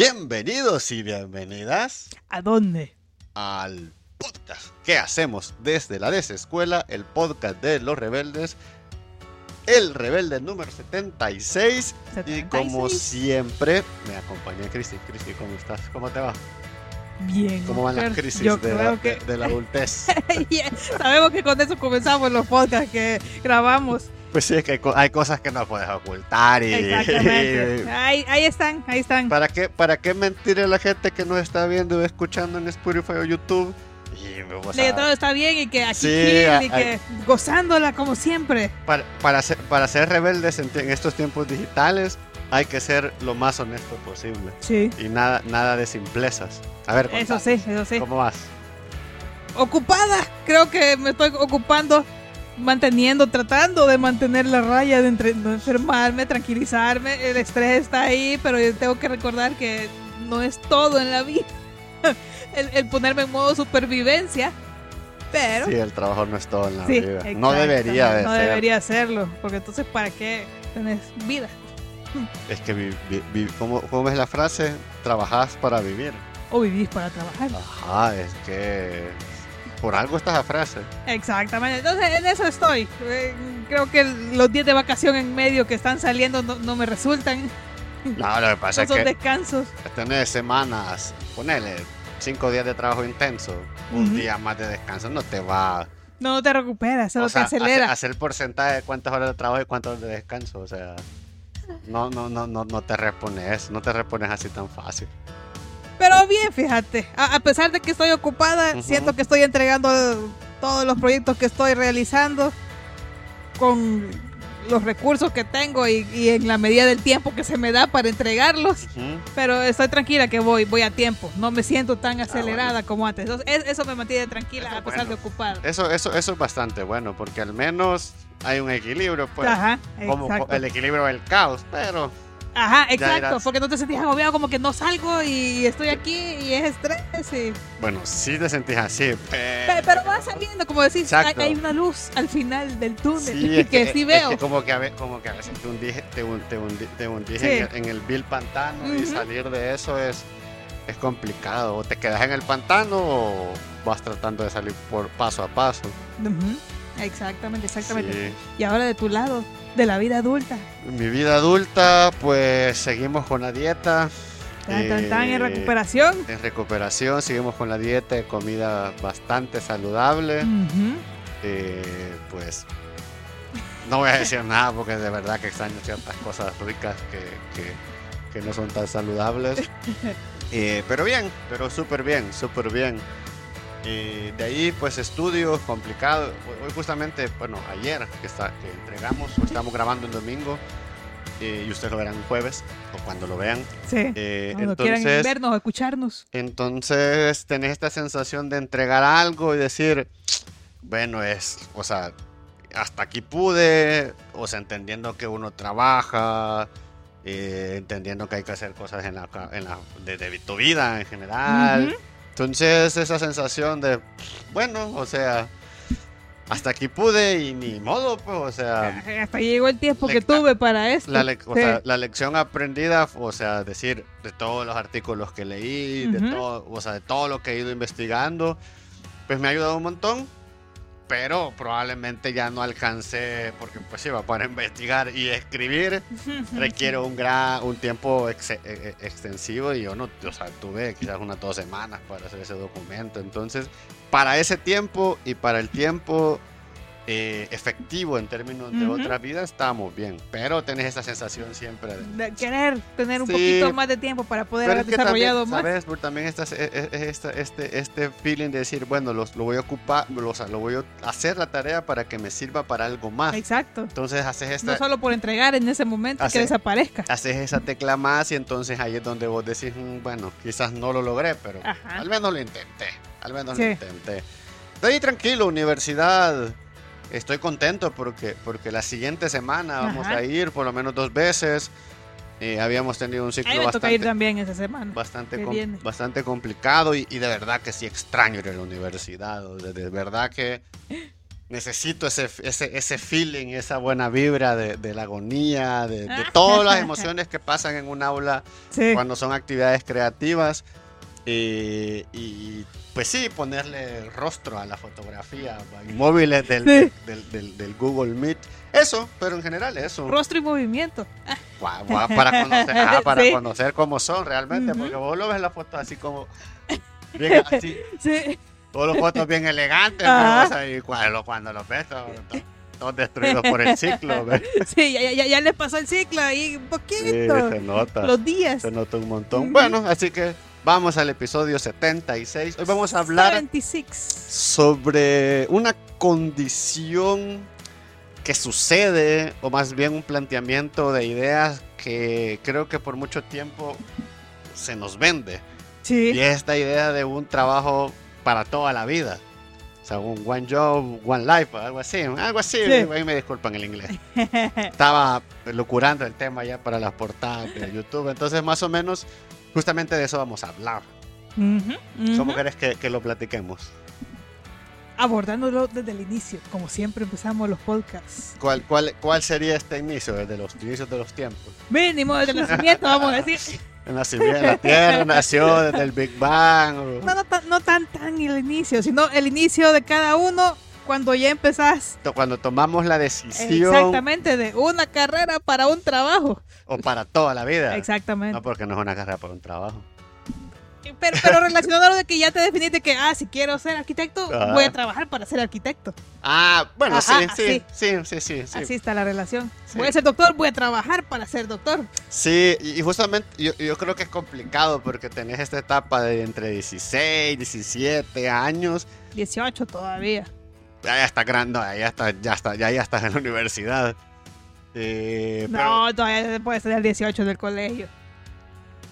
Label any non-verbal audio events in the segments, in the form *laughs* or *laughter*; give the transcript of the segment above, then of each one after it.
Bienvenidos y bienvenidas ¿A dónde? al podcast que hacemos desde la desescuela, el podcast de los rebeldes, el rebelde número 76. Y como 76. siempre, me acompaña Cristi. Cristi, ¿cómo estás? ¿Cómo te va? Bien. ¿Cómo van las crisis Yo de, la, creo que... de- de la adultez? *laughs* Sabemos que con eso comenzamos los podcasts que grabamos. Pues sí, es que hay, co- hay cosas que no puedes ocultar y... Exactamente. *laughs* Ahí, ahí están, ahí están. ¿Para qué, ¿Para qué mentir a la gente que nos está viendo o escuchando en Spotify o YouTube? Y, o De sea, todo está bien y que aquí Sí, y que gozándola como siempre. para, para, ser, para ser rebeldes en, en estos tiempos digitales hay que ser lo más honesto posible. Sí. Y nada, nada de simplezas. A ver, Eso contanos, sí, eso sí. ¿cómo vas? Ocupada. Creo que me estoy ocupando, manteniendo, tratando de mantener la raya, de entre- no enfermarme, tranquilizarme. El estrés está ahí, pero yo tengo que recordar que no es todo en la vida. *laughs* El, el ponerme en modo supervivencia. Pero Sí, el trabajo no es todo en la Sí, vida. No debería de No ser. debería hacerlo, porque entonces ¿para qué tenés vida? Es que, vi- vi- vi- ¿cómo, ¿cómo es la frase? Trabajas para vivir. O vivís para trabajar. Ajá, es que... Por algo está esa frase. Exactamente, entonces en eso estoy. Eh, Creo que los días de vacación en medio que están saliendo no, no me resultan. No, lo que pasa *laughs* No es son que descansos. tener semanas, ponele cinco días de trabajo intenso, un Ujú. día más de descanso, no te va... No, no te recuperas, solo o sea, te acelera. Hacer, hacer el porcentaje de cuántas horas de trabajo y cuántas horas de descanso, o sea... No, no, no, no, no te repones, no te repones así tan fácil. Pero bien, fíjate, a, a pesar de que estoy ocupada, Ujú. siento que estoy entregando todos los proyectos que estoy realizando con los recursos que tengo y, y en la medida del tiempo que se me da para entregarlos. Ujú. Pero estoy tranquila que voy, voy a tiempo. No me siento tan acelerada Ah, bueno. como antes. Entonces, es- eso me mantiene tranquila Eso a pesar bueno. de ocupada. Eso, eso, eso es bastante bueno, porque al menos hay un equilibrio, pues. Ajá, como el equilibrio del caos, pero Ajá, exacto. Porque no te sentís agobiado como que no salgo y estoy aquí y es estrés. y- bueno, sí te sentís así, Pe- pero... Pero va saliendo, como decís, hay, hay una luz al final del túnel Sí, *laughs* es que, sí es veo. que como que a veces, como que a veces te hundís, te, hun- te Sí. en, el, en el vil pantano y salir de eso es, es complicado. O te quedas en el pantano o vas tratando de salir por paso a paso. Exactamente, exactamente. Sí. Y ahora de tu lado, de la vida adulta. Mi vida adulta, pues seguimos con la dieta. Tan, tan, tan, en eh, recuperación. En recuperación, seguimos con la dieta de comida bastante saludable. Eh, pues no voy a decir *laughs* nada porque de verdad que extraño ciertas cosas ricas que, que- que no son tan saludables. *laughs* Eh, pero bien, pero súper bien, súper bien. Eh, de ahí pues estudio complicado. Hoy- justamente, bueno, ayer que, está, que entregamos, o estamos grabando el domingo eh, y ustedes lo verán jueves o cuando lo vean. Sí. Eh, Cuando quieran entonces, vernos o escucharnos. entonces tenés esta sensación de entregar algo y decir, bueno, es, o sea, hasta aquí pude, o sea, entendiendo que uno trabaja, eh, entendiendo que hay que hacer cosas en la, en la de, de tu vida en general. Entonces esa sensación de, bueno, o sea, hasta aquí pude y ni modo, pues, o sea... Hasta llegó el tiempo que tuve para esto. La, lec- o Sí. sea, la lección aprendida, o sea, decir de todos los artículos que leí, de todo, o sea, de todo lo que he ido investigando, pues me ha ayudado un montón, pero probablemente ya no alcancé, porque pues iba para investigar y escribir. *laughs* Requiere un gran, un tiempo ex- e- e- extensivo y yo no, o sea, tuve quizás unas dos semanas para hacer ese documento, entonces, para ese tiempo y para el tiempo eh, efectivo en términos de Ujú. otra vida, estamos bien. Pero tenés esa sensación siempre de... De querer tener un Sí. poquito más de tiempo para poder haber desarrollado también, más. ¿sabes? Porque también esta, es- es- es esta- este, este feeling de decir, bueno, los, lo voy a ocupar, lo, o sea, lo voy a hacer la tarea para que me sirva para algo más. Exacto. Entonces haces esta, No solo por entregar en ese momento que desaparezca. haces esa tecla más y entonces ahí es donde vos decís, "Mm, bueno, quizás no lo logré, pero Ajá. al menos lo intenté, al menos Sí. lo intenté. De ahí tranquilo, universidad. Estoy contento porque, porque la siguiente semana vamos Ajá. a ir por lo menos dos veces. Eh, habíamos tenido un ciclo toca ir bastante, también esa semana. bastante, com- bastante complicado y, y de verdad que sí extraño ir a la universidad. o De, de verdad que *gasps* necesito ese, ese, ese feeling, esa buena vibra de, de la agonía, de, de todas las *laughs* emociones que pasan en un aula Sí. cuando son actividades creativas. Y, y, pues sí, ponerle rostro a la fotografía, móviles del, Sí. del, del- del Google Meet. Eso, pero en general eso. Rostro y movimiento. Ah, Gua- gua- para conocer, *laughs* ajá, para Sí. conocer cómo son realmente, porque vos lo ves la foto así como bien así, Sí. todos los fotos bien elegantes, y cuando, cuando los ves todos, destruidos por el ciclo. *laughs* Sí, ya, ya, ya les pasó el ciclo ahí un Sí, poquito. se nota, Los días. se nota un montón. Bueno, así que vamos al episodio 76. Hoy vamos a hablar 76. sobre una condición que sucede, o más bien un planteamiento de ideas que creo que por mucho tiempo se nos vende. Y Sí. es esta idea de un trabajo para toda la vida. O sea, un one job, one life, algo así. Algo así, Sí. ahí me disculpan el inglés. Estaba locurando el tema ya para las portadas de YouTube. Entonces, más o menos, justamente de eso vamos a hablar. Ujú, ujú. ¿Cómo querés que, que lo platiquemos? Abordándolo desde el inicio, como siempre empezamos los podcasts. ¿Cuál, cuál, ¿Cuál sería este inicio, desde los inicios de los tiempos? Mínimo desde el nacimiento, vamos a decir. *laughs* El nacimiento, la Tierra nació desde el Big Bang. o- No, no, tan, no tan, tan el inicio, sino el inicio de cada uno cuando ya empezás Cuando tomamos la decisión exactamente de una carrera para un trabajo. o para toda la vida. Exactamente. No porque no es una carrera para un trabajo. Pero, pero relacionado de que ya te definiste que, ah, si quiero ser arquitecto, Ah. voy a trabajar para ser arquitecto. Ah, bueno, Ajá, sí, sí, sí, sí, sí, sí. Así está la relación. Sí. Voy a ser doctor, voy a trabajar para ser doctor. Sí, y y justamente yo, yo creo que es complicado porque tenés esta etapa de entre 16, 17 años. 18 todavía. Ya, ya está grande, ya está, ya está, ya, ya estás en la universidad. Eh, pero, No, todavía puede ser el 18 del colegio.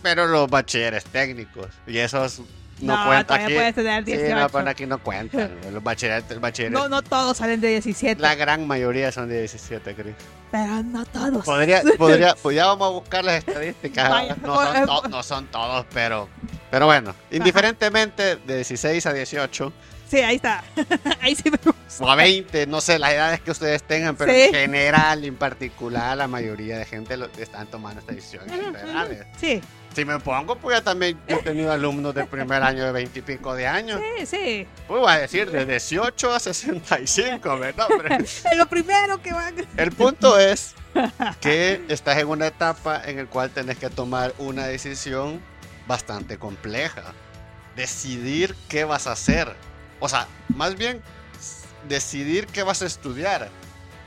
pero los bachilleres técnicos, y esos no, No, cuentan aquí. puedes tener Sí, 18. no, pero aquí no cuentan. *laughs* Los bachilleres, el bachiller- No, no todos salen de 17. la gran mayoría son de 17, Chris. Pero no todos. Podría, *laughs* podría, pues ya vamos a buscar las estadísticas. Vaya, no, son to- no son todos, pero, pero bueno, indiferentemente de 16 a 18 Sí, ahí está. *laughs* ahí sí me gusta. o a 20, no sé las edades que ustedes tengan, pero Sí. en general, en particular, la mayoría de gente lo, están tomando esta decisión en edades. Sí, Si me pongo, pues ya también yo he tenido alumnos del primer año de 20 y pico de años. sí, sí. Pues voy a decir de 18 a 65, ¿verdad? Es *laughs* lo primero que van. el punto es que estás en una etapa en la cual tenés que tomar una decisión bastante compleja. Decidir qué vas a hacer. O sea, más bien decidir qué vas a estudiar.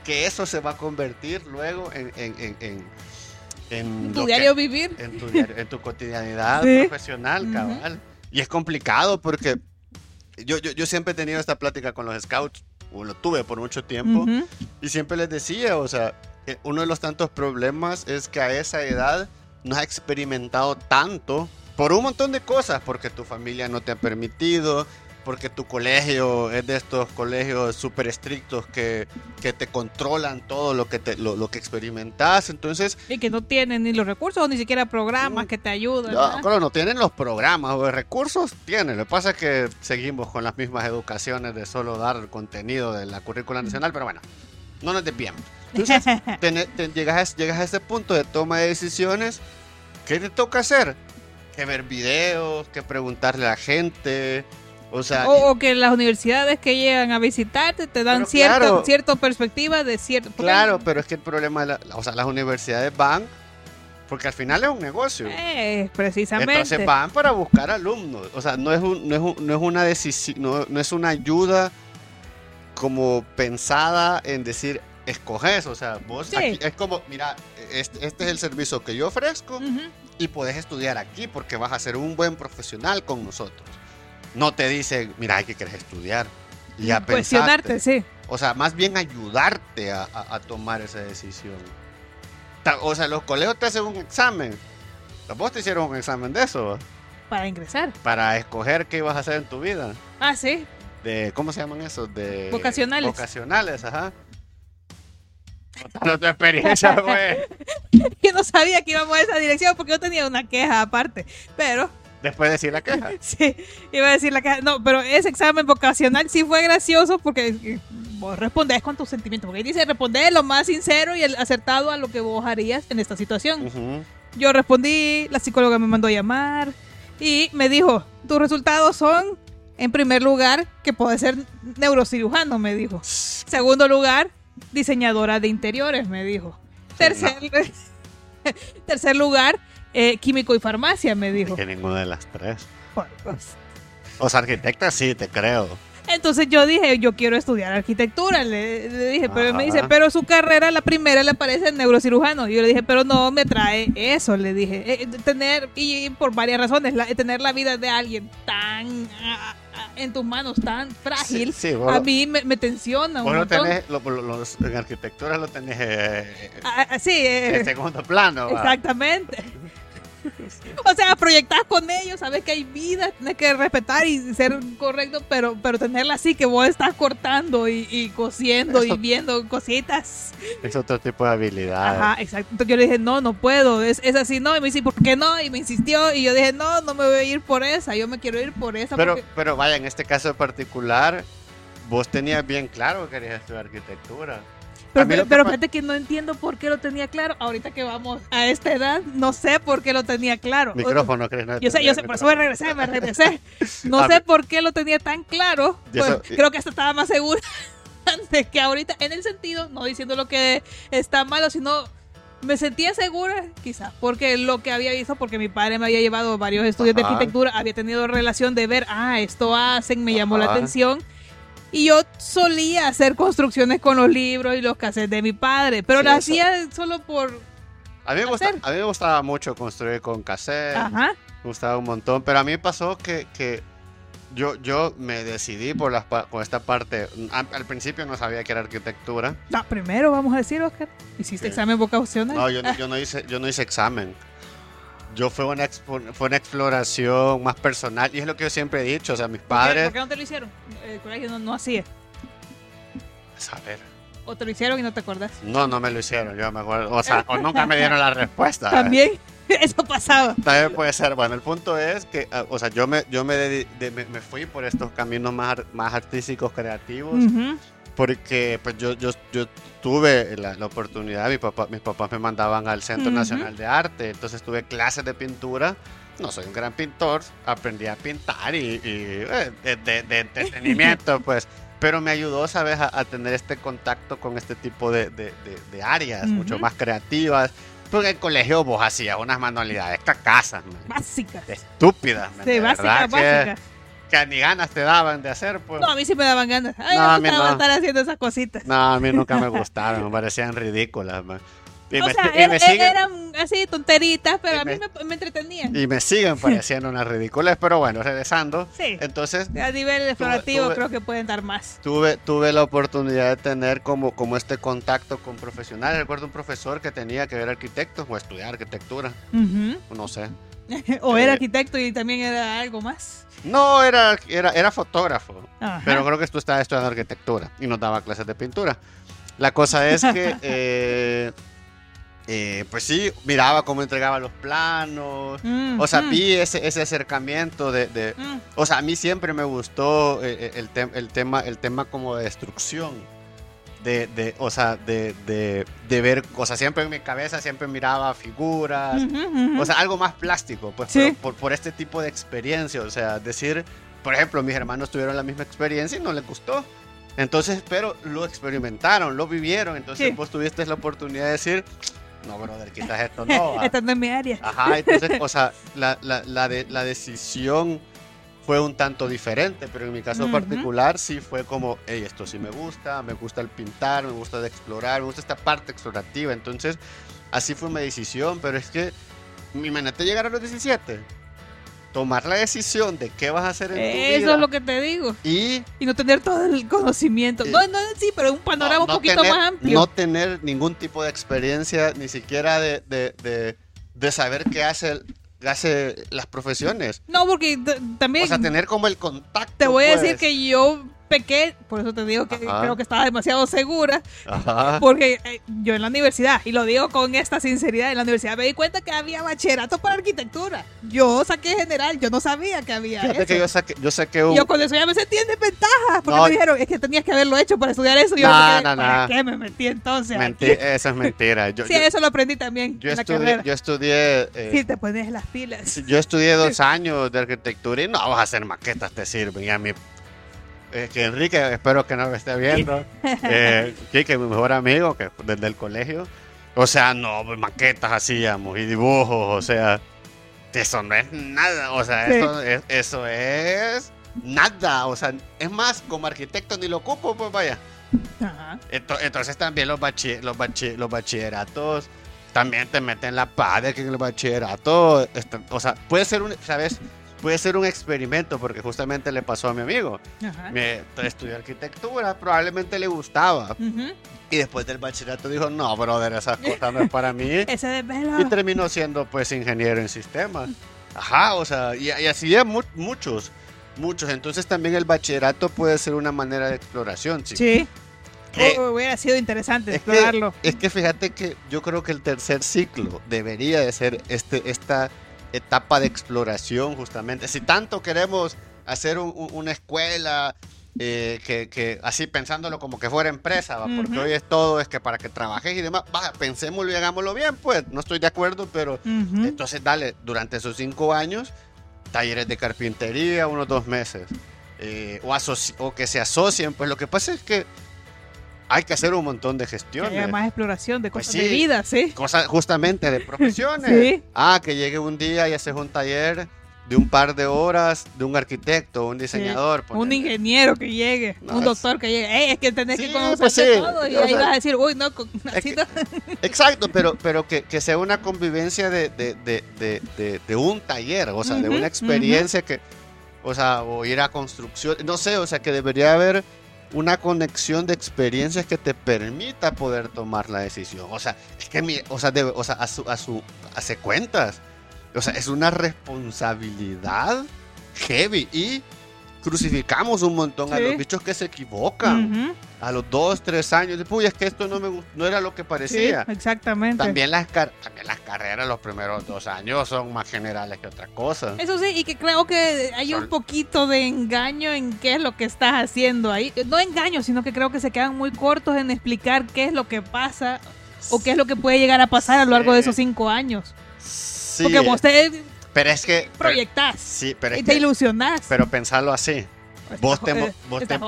Que eso se va a convertir luego en, en, en, en, Tu diario que- vivir. en tu, en tu *laughs* cotidianidad Sí. profesional, cabal. Y es complicado porque yo, yo, yo siempre he tenido esta plática con los scouts, o lo tuve por mucho tiempo, Ujú. y siempre les decía, o sea, eh, uno de los tantos problemas es que a esa edad no has experimentado tanto por un montón de cosas, porque tu familia no te ha permitido, porque tu colegio es de estos colegios súper estrictos que, que te controlan todo lo que, te, lo, lo que experimentas. Entonces, Y que no tienen ni los recursos ni siquiera programas Mm. que te ayuden. no, claro, no tienen los programas o recursos, tienen. Lo que pasa es que seguimos con las mismas educaciones de solo dar el contenido de la currícula nacional, pero bueno, no nos desviamos. Entonces, *laughs* ten- te- llegas, a, llegas a ese punto de toma de decisiones. ¿Qué te toca hacer? Que ver videos, que preguntarle a la gente. O sea, O, o que las universidades que llegan a visitarte te dan cierta, claro. cierta perspectiva de cierto. claro, pero es que el problema, de la- o sea, las universidades van, porque al final es un negocio. Eh, precisamente. Entonces van para buscar alumnos. O sea, no es, un- no es, un- no es una decisión, no, no es una ayuda como pensada en decir, escoges. O sea, vos Sí. aquí- es como, mira, este, este es el servicio que yo ofrezco y puedes estudiar aquí porque vas a ser un buen profesional con nosotros. No te dicen, mira, ¿qué quieres estudiar? Y ya Cuestionarte, pensaste. sí. O sea, más bien ayudarte a, a- a tomar esa decisión. O sea, los colegios te hacen un examen. Vos te hicieron un examen de eso. Para ingresar. para escoger qué ibas a hacer en tu vida. Ah, sí. De, ¿Cómo se llaman esos? De Vocacionales. Vocacionales, ajá. Contando tu experiencia, güey. *laughs* Yo no sabía que íbamos a esa dirección porque yo tenía una queja aparte. Pero, Después de decir la queja. *laughs* sí, iba a decir la queja. No, pero ese examen vocacional sí fue gracioso porque eh, vos respondés con tus sentimientos. Porque ahí dice responder lo más sincero y el acertado a lo que vos harías en esta situación. Yo respondí, la psicóloga me mandó a llamar y me dijo, tus resultados son, en primer lugar, que puede ser neurocirujano, me dijo. *laughs* Segundo lugar, diseñadora de interiores, me dijo. Tercer, *laughs* tercer lugar, eh, químico y farmacia, me dijo. Que ninguna de las tres. O sea, arquitecta sí, te creo. Entonces yo dije, yo quiero estudiar arquitectura, le, le dije, pero él me dice, pero su carrera, la primera, le parece neurocirujano. Y yo le dije, pero no me trae eso, le dije. Eh, tener, y por varias razones, la- tener la vida de alguien tan ah, ah, en tus manos, tan frágil, Sí, sí, vos- a mí me, me tensiona un Vos lo tenés, lo- lo- los- en arquitectura lo tenés eh, Ah, ah, sí, eh, en segundo plano. Exactamente. O sea, proyectar con ellos, sabes que hay vida, tienes que respetar y ser correcto, pero, pero tenerla así que vos estás cortando y, y cosiendo Eso- y viendo cositas. Es otro tipo de habilidad. Ajá, exacto. Entonces yo le dije, no, no puedo, es, es así, no. Y me dice, ¿por qué no? Y me insistió y yo dije, no, no me voy a ir por esa, yo me quiero ir por esa. Pero, porque- pero vaya, en este caso en particular, vos tenías bien claro que querías estudiar arquitectura. Pero, pero, pero fíjate que no entiendo por qué lo tenía claro. Ahorita que vamos a esta edad, no sé por qué lo tenía claro. Micrófono, ¿crees? No Yo sé, yo sé, por eso me regresé, me regresé. No sé por qué lo tenía tan claro. Pues, eso- creo que hasta estaba más segura *laughs* antes que ahorita, en el sentido, no diciendo lo que está malo, sino me sentía segura, quizás, porque lo que había visto, porque mi padre me había llevado varios estudios de arquitectura, había tenido relación de ver, ah, esto hacen, me llamó la atención. Y yo solía hacer construcciones con los libros y los cassettes de mi padre, pero Sí, lo eso- hacía solo por... A mí, me gusta, hacer. a mí me gustaba mucho construir con cassette. Ajá. Me gustaba un montón. Pero a mí pasó que, que yo, yo me decidí por, las, por esta parte. Al, al principio no sabía que era arquitectura. No, primero vamos a decir, Oscar, ¿hiciste Sí. examen vocacional? No, yo, no- yo, no, hice, yo no hice examen. Yo fue una, fue una exploración más personal. Y es lo que yo siempre he dicho. O sea, mis ¿Por qué- padres... ¿Por qué no te lo hicieron? El colegio no, no hacía. Saber. O te lo hicieron y no te acordás. No, no me lo hicieron, yo me acuerdo. O sea, o nunca me dieron la respuesta. *laughs* También, *laughs* eso pasaba. También puede ser. Bueno, el punto es que, ah, o sea, yo me, yo me, dedi- de- me, me fui por estos caminos más, más artísticos, creativos, Ujú. Porque pues yo, yo, yo tuve la, la oportunidad, mi papá, mis papás me mandaban al Centro Ujú. Nacional de Arte, entonces tuve clases de pintura. No soy un gran pintor, aprendí a pintar y, y, eh, de, de- de entretenimiento, *laughs* pues. Pero me ayudó, ¿sabes?, a, a tener este contacto con este tipo de, de- de- de áreas mucho más creativas. Porque en el colegio vos hacías unas manualidades cacasas, man, Básica. estúpidas. man, Sí, de básica, verdad básica. Que, ni ganas te daban de hacer, pues. No, a mí sí me daban ganas. Ay, No, a me mí gustaba no. estar haciendo esas cositas. No, a mí nunca me *laughs* gustaron, me parecían ridículas. man. Y, o me, sea, y era- me siguen, eran así tonteritas, pero a mí me- me, entretenían. y me siguen *laughs* pareciendo unas ridículas, pero bueno, regresando. Sí. Entonces, A nivel explorativo tuve- creo que pueden dar más. tuve, tuve la oportunidad de tener como, como este contacto con profesionales. Recuerdo un profesor que tenía que ver arquitectos o estudiar arquitectura, Ujú. no sé. *laughs* o era Eh, arquitecto y también era algo más. No, era, era, era fotógrafo, Ajá. pero creo que tú estabas estudiando arquitectura y nos daba clases de pintura. La cosa es que, *laughs* eh, eh, pues sí, miraba cómo entregaba los planos. Mm, O sea, mm, vi ese, ese acercamiento de, de- mm. O sea, a mí siempre me gustó eh, eh, el, tem- el tema, el tema como de destrucción. De, de, o sea, de, de, de ver, o sea, siempre en mi cabeza siempre miraba figuras, Ujú, ujú. o sea, algo más plástico, pues, Sí. por, por este tipo de experiencia, o sea, decir, por ejemplo, mis hermanos tuvieron la misma experiencia y no les gustó. Entonces, pero lo experimentaron, lo vivieron, entonces Sí. vos tuviste la oportunidad de decir, no, brother, quizás esto no. va". *laughs* Esta no es mi área. Ajá, entonces, o sea, la, la, la, de- la decisión fue un tanto diferente, pero en mi caso particular sí fue como, hey, esto sí me gusta, me gusta el pintar, me gusta de explorar, me gusta esta parte explorativa. Entonces, así fue mi decisión, pero es que, imagínate llegar a los 17, tomar la decisión de qué vas a hacer en tu Eso vida es lo que te digo. y Y no tener todo el conocimiento. Eh, No, no, sí, pero un panorama no- no un poquito tener- más amplio. No tener ningún tipo de experiencia, ni siquiera de, de, de, de saber qué hace, el- hace las profesiones. No, porque también O sea, tener como el contacto. te voy a pues. decir que yo pequeño, por eso te digo que Ajá. creo que estaba demasiado segura, Ajá. porque eh, yo en la universidad, y lo digo con esta sinceridad, en la universidad me di cuenta que había bachillerato para arquitectura. Yo saqué general, yo no sabía que había Fíjate eso. que yo saqué, yo saqué un... yo con eso ya me sentí en desventaja, porque No. me dijeron, es que tenías que haberlo hecho para estudiar eso. Y yo No, no, ¿para no. qué me metí entonces? Menti- aquí?" eso es mentira. *laughs* Yo, sí, yo- eso lo aprendí también yo en la estudié, carrera. yo estudié, eh, Sí, te pones las pilas. yo estudié dos *laughs* años de arquitectura y no vas a hacer maquetas, te sirven. Y a mí, eh, que Enrique, espero que no me esté viendo, eh, *laughs* mi mejor amigo, que desde el colegio, o sea, no, maquetas hacíamos y dibujos, o sea, eso no es nada, o sea, Sí. eso, es, eso es nada, o sea, es más, como arquitecto ni lo ocupo, pues vaya. Ajá. Ento- Entonces también los, bachi- los, bachi- los bachilleratos también te meten la padre que en el bachillerato, este, o sea, puede ser un, ¿sabes? Puede ser un experimento porque justamente le pasó a mi amigo. Ajá. Me estudió arquitectura, probablemente le gustaba Ujú. y después del bachillerato dijo, "No, brother, esas cosas no es para mí." *laughs* Ese. Y terminó siendo pues ingeniero en sistemas. Ajá, o sea, y, y así hay mu- muchos, muchos. Entonces también el bachillerato puede ser una manera de exploración. Sí. Sí. Eh, Oh, hubiera sido interesante es que- explorarlo. Es que fíjate que yo creo que el tercer ciclo debería de ser este, esta etapa de exploración justamente. Si tanto queremos hacer un- un- una escuela eh, que, que así pensándolo como que fuera empresa, ¿va? porque hoy es todo, es que para que trabajes y demás, baja, pensémoslo y hagámoslo bien, pues no estoy de acuerdo, pero entonces dale, durante esos cinco años, talleres de carpintería, unos dos meses, eh, o, o que se asocien, pues lo que pasa es que hay que hacer un montón de Que gestiones. haya más exploración de Pues cosas de vida, sí. Cosas justamente de profesiones. *laughs* Sí. Ah, que llegue un día y haces un taller de un par de horas de un arquitecto, un diseñador. Un ingeniero que llegue, No, un doctor que llegue. Ey, es que tenés Sí, que conocer pues sí. todo. Y O ahí sea, vas a decir, uy, no, con- que-. *laughs* Exacto, pero, pero que, que sea una convivencia de, de, de, de, un taller, o sea, de una experiencia que, o sea, o ir a construcción, no sé, o sea, que debería haber una conexión de experiencias que te permita poder tomar la decisión. O sea, es que, mi, o sea, debe- o sea a, su, a su, hace cuentas, o sea, es una responsabilidad heavy y crucificamos un montón a los bichos que se equivocan. A los dos, tres años. Uy, es que esto no me no era lo que Sí, parecía. exactamente. También las, también las carreras los primeros dos años son más generales que otra cosa. Eso sí, y que creo que hay un poquito de engaño en qué es lo que estás haciendo ahí. No engaño, sino que creo que se quedan muy cortos en explicar qué es lo que pasa o qué es lo que puede llegar a pasar a lo largo de esos cinco años. Sí, Porque vos te pero es que... pero- proyectás sí, pero y es te que- ilusionás. pero pensarlo así. Vos te vos te-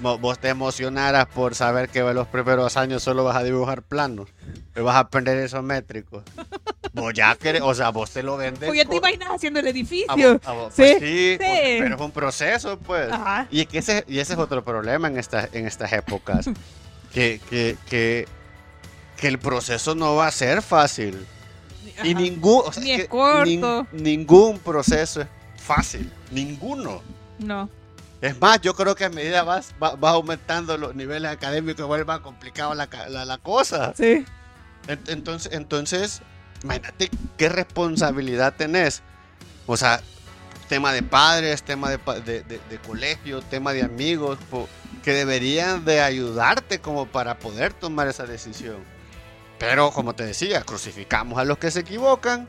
Vos te emocionaras por saber que en los primeros años solo vas a dibujar planos. Y vas a aprender isométricos. *laughs* vos ya querés, o sea, vos te lo vendes. Porque te co- imaginas haciendo el a edificio. vos- a vos- Sí, pues sí, sí. pero es un proceso, pues. Ajá. Y, que ese, y ese es otro problema en, estas en estas épocas. *laughs* que, que, que, que el proceso no va a ser fácil. Y Ajá. ningún, o sea, Ni es que corto. nin- ningún proceso es fácil. Ninguno. No. Es más, yo creo que a medida vas, va, vas aumentando los niveles académicos, vuelve más complicado la, la, la cosa. Sí. En- Entonces, entonces, imagínate qué responsabilidad tenés. O sea, tema de padres, tema de, de, de- de colegio, tema de amigos, po- que deberían de ayudarte como para poder tomar esa decisión. Pero, como te decía, crucificamos a los que se equivocan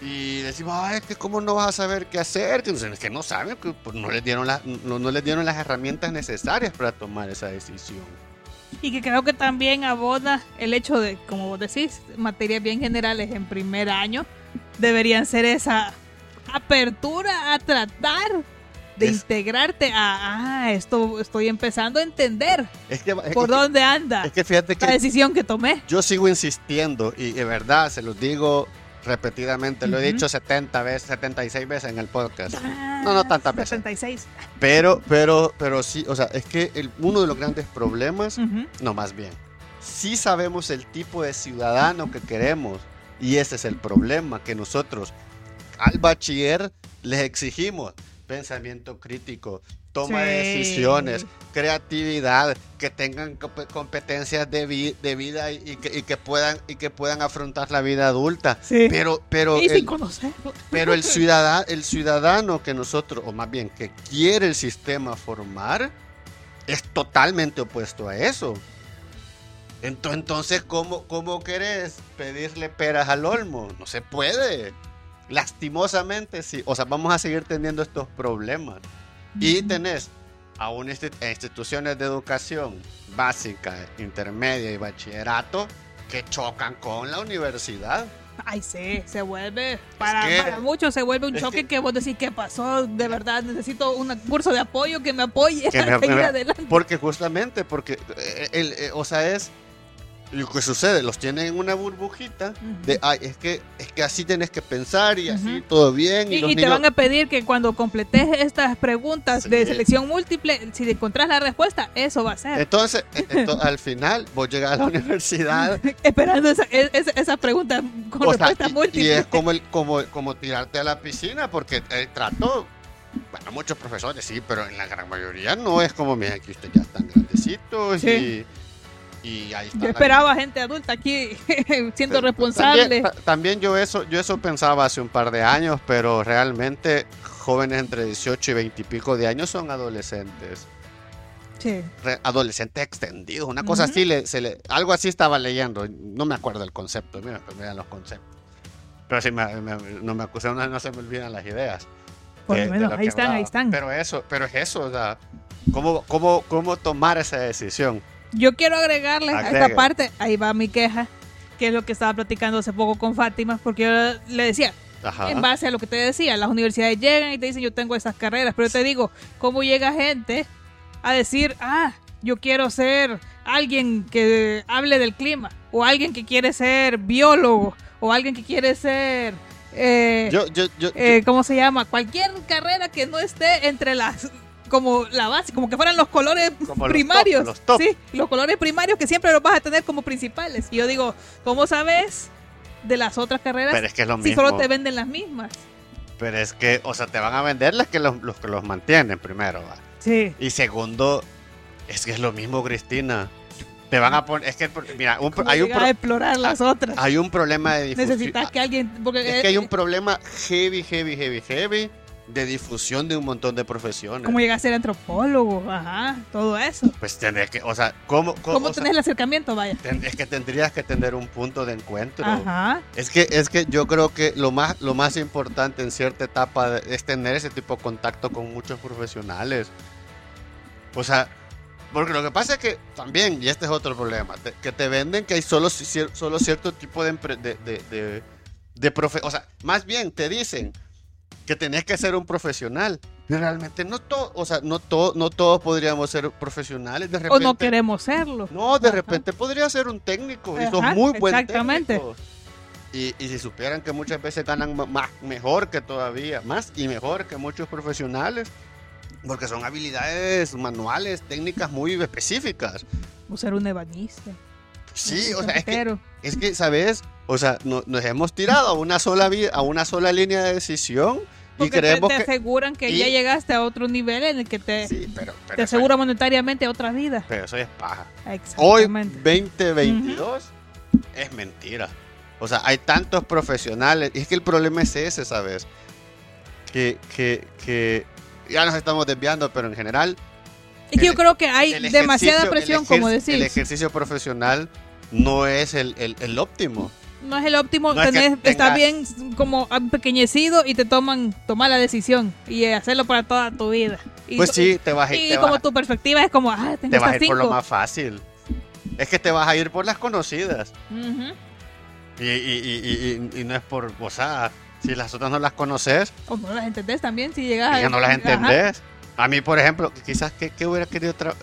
y decimos, ay, que cómo no vas a saber qué hacer, que, es que no saben, que pues, no, les dieron la- no, no les dieron las herramientas necesarias para tomar esa decisión. Y que creo que también abona el hecho de, como vos decís, materias bien generales en primer año deberían ser esa apertura a tratar de Es- integrarte a, ah, esto estoy empezando a entender Es que, es por que- dónde anda es que fíjate que la decisión que tomé. yo sigo insistiendo y de verdad se los digo repetidamente, lo he dicho 70 veces, 76 veces en el podcast. No, no tantas veces. 76. Pero, pero, pero sí, o sea, es que el- uno de los grandes problemas, no más bien, sí sabemos el tipo de ciudadano que queremos y ese es el problema, que nosotros al bachiller les exigimos pensamiento crítico, toma de decisiones, creatividad, que tengan compe- competencias de, vi- de vida y, y que, y que puedan y que puedan afrontar la vida adulta. Sí. Pero, pero, y el, pero el ciudadano, el ciudadano que nosotros, o más bien que quiere el sistema formar, es totalmente opuesto a eso. Ento- Entonces, ¿cómo, ¿cómo querés pedirle peras al olmo? No se puede. Lastimosamente, sí. O sea, vamos a seguir teniendo estos problemas. Y tenés a una instituciones de educación básica, intermedia y bachillerato que chocan con la universidad. Ay, sí, se vuelve. Para, que- para muchos se vuelve un choque que- que, vos decís, ¿qué pasó? De verdad, necesito un curso de apoyo que me apoye Que *laughs* me- adelante. Porque justamente, porque, eh, el, eh, o sea, es lo que sucede, los tienen en una burbujita de, ay, es que, es que así tienes que pensar y así Ujú. todo bien. Y, Y, los y te niños- van a pedir que cuando completes estas preguntas de Sí. selección múltiple, si encontrás la respuesta, eso va a ser. Entonces, eh, ento- *laughs* al final, vos llegas a la universidad *laughs* Esperando esa, e- esa, esa pregunta con o sea, respuesta y- múltiple. y, es como, el, *laughs* como, como tirarte a la piscina, porque el trato, bueno, muchos profesores sí, pero en la gran mayoría no es como, mira, aquí ustedes ya están grandecitos Sí. y, y ahí está. Yo esperaba gente adulta aquí *laughs* siendo Pero responsable. También, ta- también yo eso, yo eso pensaba hace un par de años, pero realmente jóvenes entre 18 y 20 y pico de años son adolescentes. Sí. Adolescentes extendidos, una cosa así, le- se le, algo así estaba leyendo, no me acuerdo el concepto, mira, pues miren los conceptos. Pero sí, me, me- no, me, no, no se me olvidan las ideas. Por de- lo de menos, lo ahí están, hablaba. ahí están. Pero eso, pero es eso, o sea, ¿cómo, cómo, cómo tomar esa decisión? Yo quiero agregarle a esta parte, ahí va mi queja, que es lo que estaba platicando hace poco con Fátima, porque yo le decía, Ajá. en base a lo que te decía, las universidades llegan y te dicen yo tengo esas carreras, pero yo te digo, ¿cómo llega gente a decir, ah, yo quiero ser alguien que hable del clima, o alguien que quiere ser biólogo, o alguien que quiere ser... eh, Yo, yo, yo, eh, ¿cómo se llama? Cualquier carrera que no esté entre las como la base, como que fueran los colores Como los primarios. top, los top. Sí, los colores primarios que siempre los vas a tener como principales. Y yo digo, ¿cómo sabes de las otras carreras pero es que es lo si mismo. solo te venden las mismas? Pero es que, o sea, te van a vender las que los, los que los mantienen primero. ¿va? Sí. Y segundo, es que es lo mismo, Cristina. Te van a poner, es que, mira, un hay, un a pro- explorar las otras. hay un problema de difusión. Necesitas que alguien porque Es que hay un eh, problema heavy, heavy, heavy, heavy de difusión de un montón de profesiones. cómo llegas a ser antropólogo, ajá, todo eso. Pues tenés que, o sea, ¿cómo, cómo, ¿Cómo sea, tenés el acercamiento, vaya? es que tendrías que tener un punto de encuentro. Ajá. Es que, es que yo creo que lo más, lo más importante en cierta etapa es tener ese tipo de contacto con muchos profesionales. O sea, porque lo que pasa es que también, y este es otro problema, que te venden que hay solo, cier- solo cierto tipo de, de, de, de, de profe- O sea, más bien te dicen que tenés que ser un profesional. Realmente no todo, o sea, no, todo, no todos podríamos ser profesionales. De repente, O no queremos serlo. no, de Ajá. repente podría ser un técnico y sos Ajá, muy buen exactamente. técnico. Y, y si supieran que muchas veces ganan más, mejor que todavía, más y mejor que muchos profesionales, porque son habilidades manuales, técnicas muy específicas. O ser un ebanista. Sí, o sea, es que, es que, ¿sabes? O sea, no- nos hemos tirado a una sola vía, a una sola línea de decisión y Porque te, creemos te que aseguran que y- ya llegaste a otro nivel en el que te, sí, pero, pero te asegura monetariamente otra vida. pero eso es paja. Hoy, Exactamente. 2022, es mentira. O sea, hay tantos profesionales. Y es que el problema es ese, ¿sabes? Que, que, que ya nos estamos desviando, pero en general. es que yo creo que hay demasiada presión, como decís. El ejercicio profesional no es el, el- el óptimo. no es el óptimo, no es que tenés- está bien como empequeñecido y te toman tomar la decisión y hacerlo para toda tu vida. Y, Pues sí, te vas a Y, ir, te como vas, tu perspectiva es como, ah, tengo te vas a ir por lo más fácil. Es que te vas a ir por las conocidas. Ujú. Y, y- y- y- y no es por, o sea, si las otras no las conoces, O no las entendés también si llegas y ya no las ajá. entendés. A mí, por ejemplo, quizás que, que hubiera querido otra.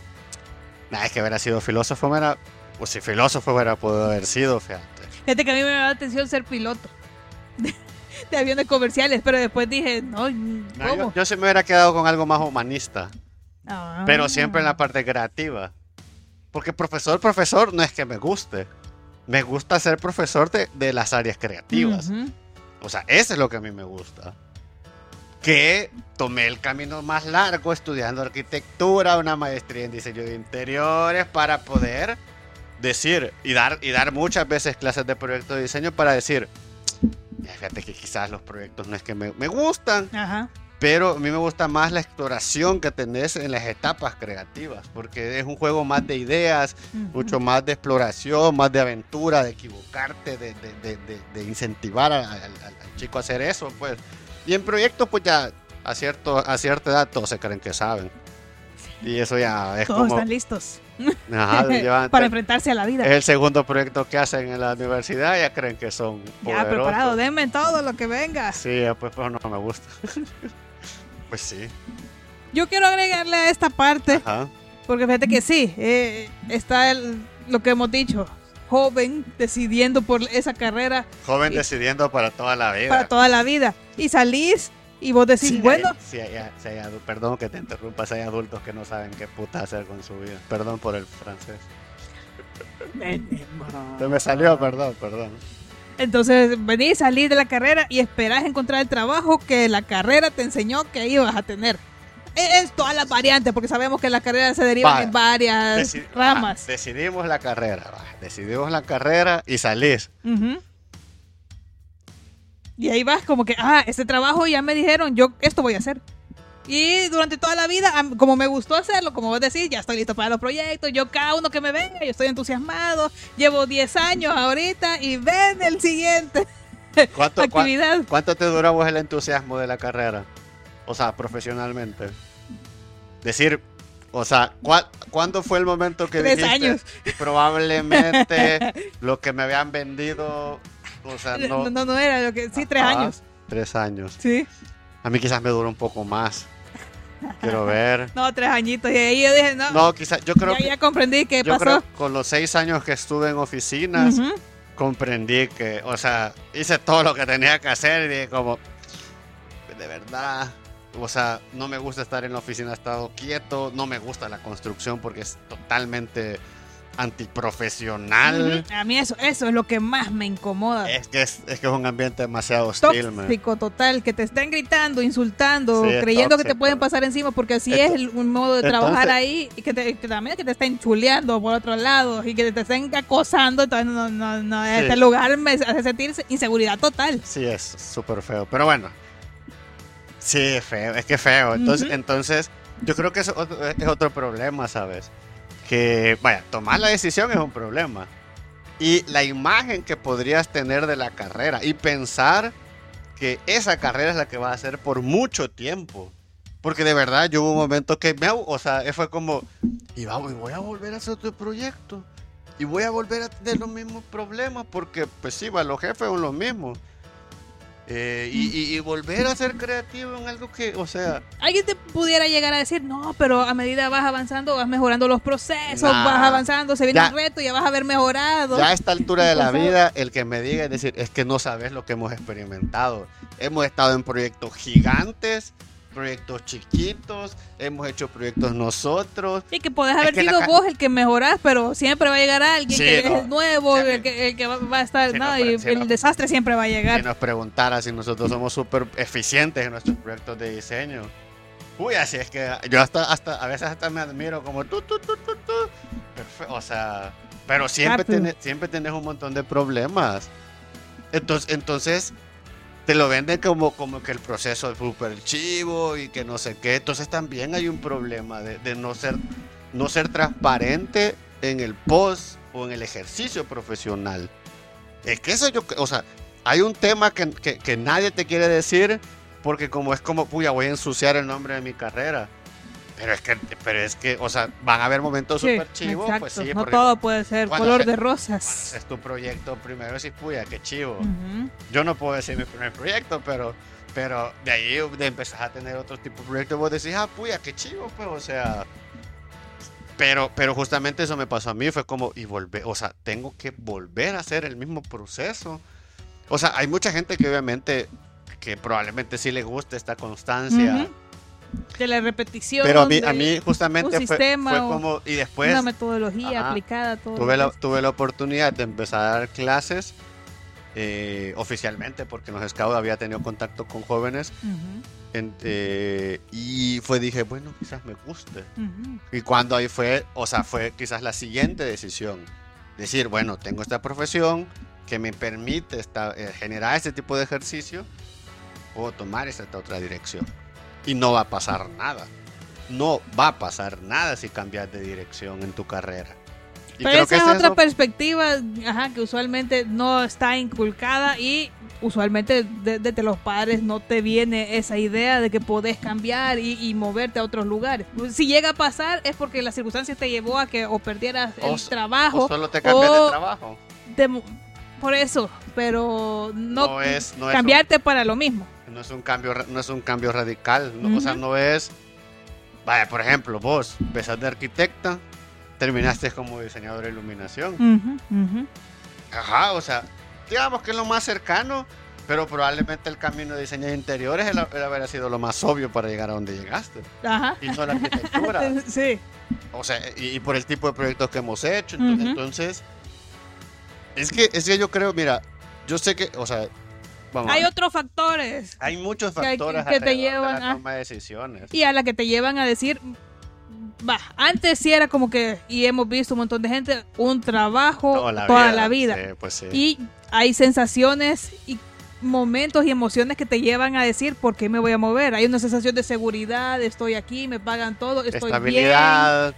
Nah, es que hubiera sido filósofo, hubiera. O si filósofo hubiera podido haber sido, fíjate. Fíjate que a mí me da atención ser piloto de, *laughs* de aviones comerciales, pero después dije, no, ¿cómo? yo, yo sí me hubiera quedado con algo más humanista, Ah. pero siempre en la parte creativa. Porque profesor, profesor, no es que me guste. Me gusta ser profesor de, de las áreas creativas. O sea, eso es lo que a mí me gusta. Que tomé el camino más largo estudiando arquitectura, una maestría en diseño de interiores para poder decir y dar, y dar muchas veces clases de proyecto de diseño para decir, "Ya, fíjate que quizás los proyectos no es que me, me gustan, Ajá. Pero a mí me gusta más la exploración que tenés en las etapas creativas, porque es un juego más de ideas, mucho más de exploración, más de aventura, de equivocarte, de, de- de- de- de incentivar al, al- al chico a hacer eso, pues. Y en proyectos, pues ya a, cierto, a cierta edad todos se creen que saben. Y eso ya es Todos como... están listos Ajá, *laughs* llevan- para enfrentarse a la vida. es el segundo proyecto que hacen en la universidad, ya creen que son Ya poderosos. preparado, denme todo lo que venga. Sí, pues, pues no me gusta. *laughs* pues sí. Yo quiero agregarle a esta parte, Ajá. porque fíjate que sí, eh, está el- lo que hemos dicho, joven decidiendo por esa carrera Joven Y- decidiendo para toda la vida. para toda la vida. Y salís y vos decís, Sí, hay- bueno, sí hay- sí hay adu- perdón que te interrumpa, si hay adultos que no saben qué puta hacer con su vida. Perdón por el francés. Se me salió, perdón, perdón. entonces venís, salís de la carrera y esperás encontrar el trabajo que la carrera te enseñó que ibas a tener. Es es todas las variantes, porque sabemos que las carreras se derivan en varias Deci- ramas. ah, decidimos la carrera, va, decidimos la carrera y salís. Ujú. Y ahí vas como que, ah, este trabajo ya me dijeron, yo esto voy a hacer. Y durante toda la vida, como me gustó hacerlo, como vos decís, ya estoy listo para los proyectos, yo cada uno que me venga, yo estoy entusiasmado, llevo 10 años ahorita y ven el siguiente *laughs* ¿Cuánto, actividad. ¿Cuánto te duró vos el entusiasmo de la carrera? O sea, profesionalmente. Decir, o sea, ¿cuá- ¿cuándo fue el momento que Tres dijiste? años. Probablemente lo que me habían vendido, o sea, No, no. no, era lo que, sí, tres Ajá, años. Tres años. Sí. A mí quizás me duró un poco más. Quiero ver. *laughs* No, tres añitos. Y ahí yo dije, no, No, quizás, yo creo ya, que, ya comprendí qué yo pasó. creo que con los seis años que estuve en oficinas, comprendí que, o sea, hice todo lo que tenía que hacer y dije como, de verdad, o sea, no me gusta estar en la oficina, he estado quieto, no me gusta la construcción porque es totalmente antiprofesional. A mí eso, eso es lo que más me incomoda. Es que es, es que es un ambiente demasiado hostil, man. tóxico total, que te estén gritando, insultando, Sí, creyendo que te pueden pasar encima porque así es el, un modo de trabajar entonces- ahí y que, te, que también que te estén chuleando por otro lado y que te estén acosando, entonces no, no, no, Sí. este lugar me hace sentir inseguridad total. Sí, es súper feo. Pero bueno. Sí, es feo. Es que feo. Entonces, entonces yo creo que eso otro- es otro problema, ¿sabes? Que, vaya, tomar la decisión es un problema. Y la imagen que podrías tener de la carrera y pensar que esa carrera es la que vas a hacer por mucho tiempo. Porque de verdad yo hubo un momento que me, o sea, fue como, y vamos, y voy a volver a hacer otro proyecto. Y voy a volver a tener los mismos problemas porque, pues sí, va, los jefes son los mismos. Eh, y, y- y volver a ser creativo en algo que, o sea, Alguien te pudiera llegar a decir, no, pero a medida vas avanzando, vas mejorando los procesos, Nah. vas avanzando, se viene Ya. un reto, ya vas a haber mejorado. ya a esta altura de la *laughs* vida, el que me diga es decir, es que no sabes lo que hemos experimentado. Hemos estado en proyectos gigantes, proyectos chiquitos, hemos hecho proyectos nosotros. Y que podés haber que sido vos el que mejorás, pero siempre va a llegar alguien Sí, que no. es nuevo, Sí, el que, el que va, a estar, Sí, no, y el desastre siempre va a Que llegar. nos preguntara si nosotros somos súper eficientes en nuestros proyectos de diseño. Uy, así es que yo hasta, hasta a veces hasta me admiro como tú, tú, tú, tú, tú. O sea, pero siempre, tenés, siempre tenés un montón de problemas. Entonces, entonces te lo venden como, como que el proceso es súper chivo y que no sé qué. Entonces también hay un problema de, de no, ser, no ser transparente en el post o en el ejercicio profesional. Es que eso yo, o sea, hay un tema que, que- que nadie te quiere decir porque como es como, puya, voy a ensuciar el nombre de mi carrera. Pero es que, pero es que, o sea, van a haber momentos Sí, súper chivos, exacto. pues sí, no todo puede ser color se- de rosas. es tu proyecto primero, sí, puya, qué chivo. Yo no puedo decir mi primer proyecto, pero, pero de ahí de empezar a tener otro tipo de proyectos, vos decís, ah, puya, qué chivo, pues, o sea. Pero, pero justamente eso me pasó a mí, fue como, y volver, o sea, tengo que volver a hacer el mismo proceso. O sea, hay mucha gente que obviamente, que probablemente sí le guste esta constancia. Ujú. De la repetición. Pero a mí, a mí justamente fue, sistema fue o como, y después una metodología Ajá. aplicada todo. tuve la, tuve la oportunidad de empezar a dar clases eh, oficialmente, porque en los Scouts había tenido contacto con jóvenes, en- eh, y fue, dije, bueno, quizás me guste. Y cuando ahí fue, o sea, fue quizás la siguiente decisión. Decir, bueno, tengo esta profesión que me permite esta- eh, generar este tipo de ejercicio, puedo tomar esta otra dirección. Y no va a pasar nada. No va a pasar nada si cambias de dirección en tu carrera. Y Pero esa es otra perspectiva ajá, que usualmente no está inculcada y usualmente desde los padres no te viene esa idea de que podés cambiar y, moverte a otros lugares. Si llega a pasar es porque la circunstancia te llevó a que o perdieras el trabajo. O solo te cambias de trabajo. por eso, pero no, es, cambiarte para lo mismo. No es un cambio, no es un cambio radical. O sea, no es. Vaya, por ejemplo, vos, empezás de arquitecta, terminaste como diseñador de iluminación. Ajá, o sea, digamos que es lo más cercano, pero probablemente el camino de diseño de interiores el, habría sido lo más obvio para llegar a donde llegaste. Ajá. Y no la arquitectura. *laughs* sí. O sea, y, por el tipo de proyectos que hemos hecho. Entonces, es, que, es que yo creo, mira, yo sé que, o sea, Vamos hay otros factores. Hay muchos factores que, te llevan a tomar decisiones. Y a la que te llevan a decir, va, antes sí era como que, y hemos visto un montón de gente, un trabajo toda la vida. pues sí. Y hay sensaciones y momentos y emociones que te llevan a decir por qué me voy a mover. Hay una sensación de seguridad, estoy aquí, me pagan todo, estoy bien.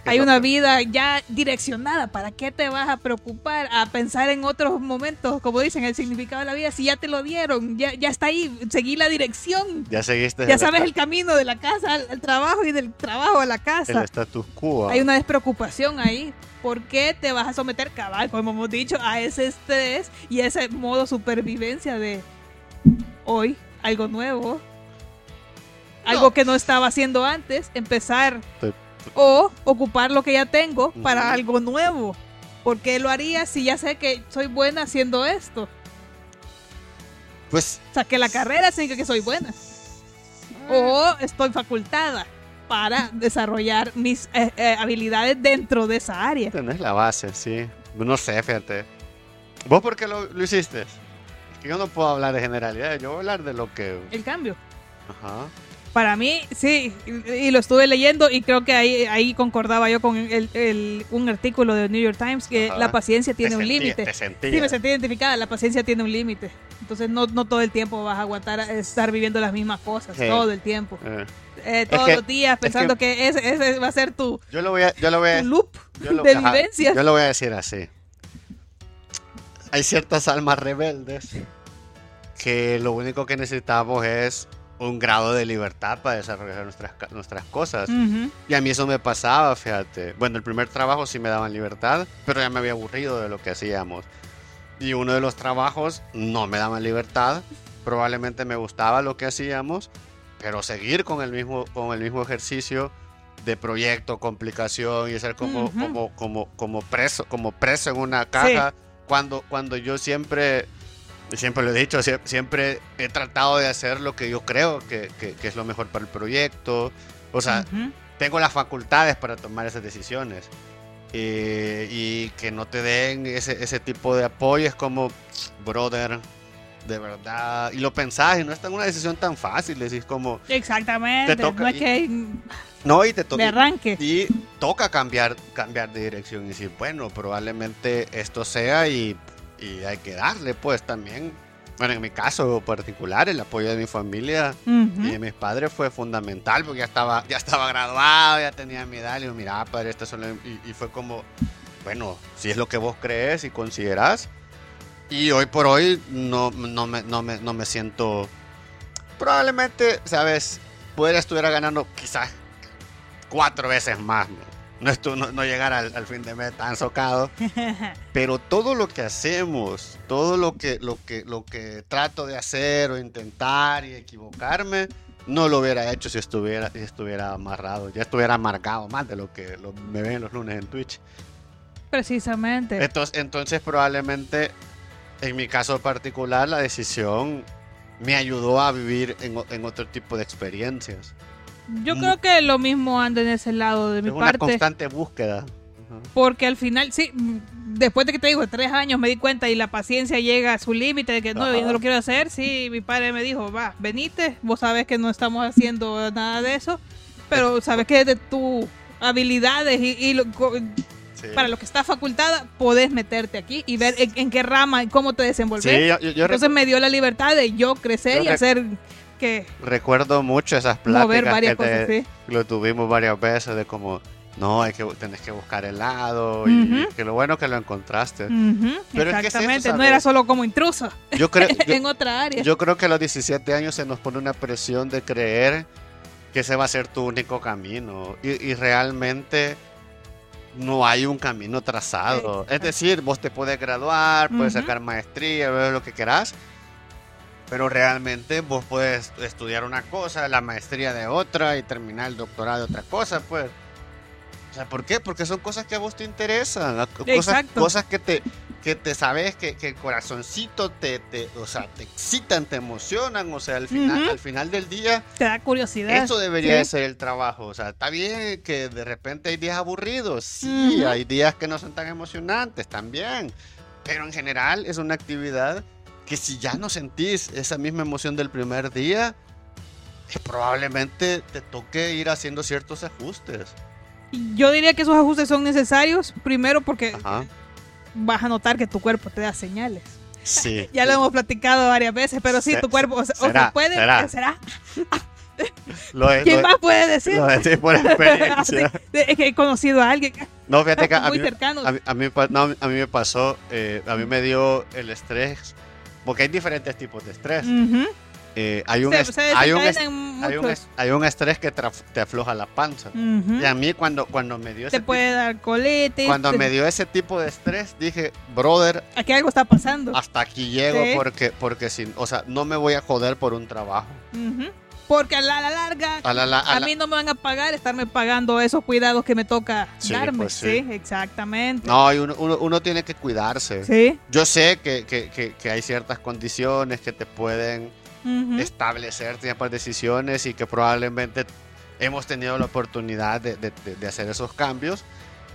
Hay una vida ya direccionada. ¿Para qué te vas a preocupar a pensar en otros momentos, como dicen, el significado de la vida? Si ya te lo dieron, ya, ya está ahí, seguí la dirección. Ya seguiste. Ya sabes el camino de la casa al, trabajo y del trabajo a la casa. El status quo. Hay una despreocupación ahí. ¿Por qué te vas a someter, cabal, como hemos dicho, a ese estrés y ese modo supervivencia de hoy algo nuevo, algo que no estaba haciendo antes, empezar o ocupar lo que ya tengo para algo nuevo. ¿Por qué lo haría si ya sé que soy buena haciendo esto? Pues. Saqué la carrera sin que soy buena. O estoy facultada para desarrollar mis eh, eh, habilidades dentro de esa área. Tenés la base, sí. No sé, fíjate. ¿Vos por qué lo hiciste? Yo no puedo hablar de generalidades, yo voy a hablar de lo que... El cambio. Ajá. Para mí, sí, y lo estuve leyendo y creo que ahí, ahí concordaba yo con el, un artículo de New York Times que la paciencia tiene un límite. Sí, me sentí identificada, la paciencia tiene un límite. Entonces no, no todo el tiempo vas a aguantar estar viviendo las mismas cosas, todo el tiempo. Eh. Eh, todos los días pensando que, ese, va a ser tu, yo lo voy a, yo lo voy a, loop de vivencia. Yo lo voy a decir así. Hay ciertas almas rebeldes que lo único que necesitamos es un grado de libertad para desarrollar nuestras, nuestras cosas. Y a mí eso me pasaba, fíjate. Bueno, el primer trabajo sí me daban libertad, pero ya me había aburrido de lo que hacíamos. Y uno de los trabajos no me daban libertad. Probablemente me gustaba lo que hacíamos, pero seguir con el mismo, con el mismo ejercicio de proyecto, complicación y ser como, como, como, como, preso, como preso en una caja. Cuando, cuando yo siempre siempre lo he dicho, siempre he tratado de hacer lo que yo creo que, es lo mejor para el proyecto. O sea, tengo las facultades para tomar esas decisiones. Eh, y que no te den ese, ese tipo de apoyo es como, brother, de verdad. Y lo pensás y no es tan una decisión tan fácil. Decís como... Exactamente. no es que... No, y te toca... Arranque. Y toca cambiar, cambiar de dirección y decir, bueno, probablemente esto sea y y hay que darle pues también. Bueno, en mi caso particular, el apoyo de mi familia y de mis padres fue fundamental porque ya estaba, ya estaba graduado, ya tenía mi edad. Y digo, mira, padre, esto solo... y, fue como, bueno, si es lo que vos crees y considerás. Y hoy por hoy no, no, me, no, me, no me siento. Probablemente, ¿sabes? Pudiera estuviera ganando quizás cuatro veces más no, no, llegar al, fin de mes tan socado. *laughs* Pero todo lo que hacemos, todo lo que, lo, que, lo que trato de hacer o intentar y equivocarme, no lo hubiera hecho si estuviera, si estuviera amarrado. Ya estuviera marcado más de lo que me ven los lunes en Twitch. Precisamente. Entonces, entonces probablemente, en mi caso particular, la decisión me ayudó a vivir en, en otro tipo de experiencias. Yo creo que lo mismo anda en ese lado de mi una parte. constante búsqueda. Porque al final, sí, después de que te digo, tres años me di cuenta y la paciencia llega a su límite de que no, yo no lo quiero hacer. Sí, mi padre me dijo, va, venite, vos sabes que no estamos haciendo nada de eso, pero sabes que de tus habilidades y, para lo que está facultada, podés meterte aquí y ver en, qué rama y cómo te desenvolves. Entonces me dio la libertad de yo crecer y hacer que Recuerdo mucho esas pláticas que cosas, te- sí. lo tuvimos varias veces de como, no, hay que, tenés que buscar helado y Ujú. que lo bueno que lo encontraste. Pero es que es eso, exactamente, no era solo como intruso Yo creo, *laughs* en otra área. yo creo que a los 17 años se nos pone una presión de creer que ese va a ser tu único camino y, y realmente no hay un camino trazado. Es decir, vos te puedes graduar, puedes sacar maestría, ver lo que querás, pero realmente vos puedes estudiar una cosa, la maestría de otra y terminar el doctorado de otra cosa, pues. O sea, ¿por qué? Porque son cosas que a vos te interesan, cosas, cosas que te que te sabes que, que el corazoncito te, te, o sea, te excitan, te emocionan, o sea, al final, al final del día Te da curiosidad. eso debería Sí. de ser el trabajo. O sea, está bien que de repente hay días aburridos. Sí, hay días que no son tan emocionantes también. Pero en general es una actividad que si ya no sentís esa misma emoción del primer día, eh, probablemente te toque ir haciendo ciertos ajustes. Yo diría que esos ajustes son necesarios, primero porque Ajá. vas a notar que tu cuerpo te da señales. Sí. *laughs* Ya lo hemos platicado varias veces, pero sí, tu cuerpo, o, se- o será, se puede, será. ¿será? *laughs* Lo, he- ¿Quién lo- más puede decir? lo por experiencia. *laughs* es que he conocido a alguien No, fíjate que a muy mí, cercano. A mí, a mí no, a mí me pasó, eh, a mí me dio el estrés, porque hay diferentes tipos de estrés. Eh, hay, un Se, est- se hay, un est- desencadenan hay, un muchos. est- hay un estrés que te afloja la panza. Y a mí cuando, cuando me dio ese puede dar cuando te- me dio ese tipo de estrés, dije, brother, Aquí algo está pasando. hasta aquí llego Sí. porque, porque sin, o sea, no me voy a joder por un trabajo. Ujú. Porque a la, a la larga, A la- la- a a la- mí no me van a pagar estarme pagando esos cuidados que me toca Sí, darme. pues sí. sí. exactamente. No, y uno, uno, uno tiene que cuidarse. Sí. Yo sé que, que, que, que hay ciertas condiciones que te pueden Ujú. establecer ciertas decisiones y que probablemente hemos tenido la oportunidad de, de- de- de hacer esos cambios,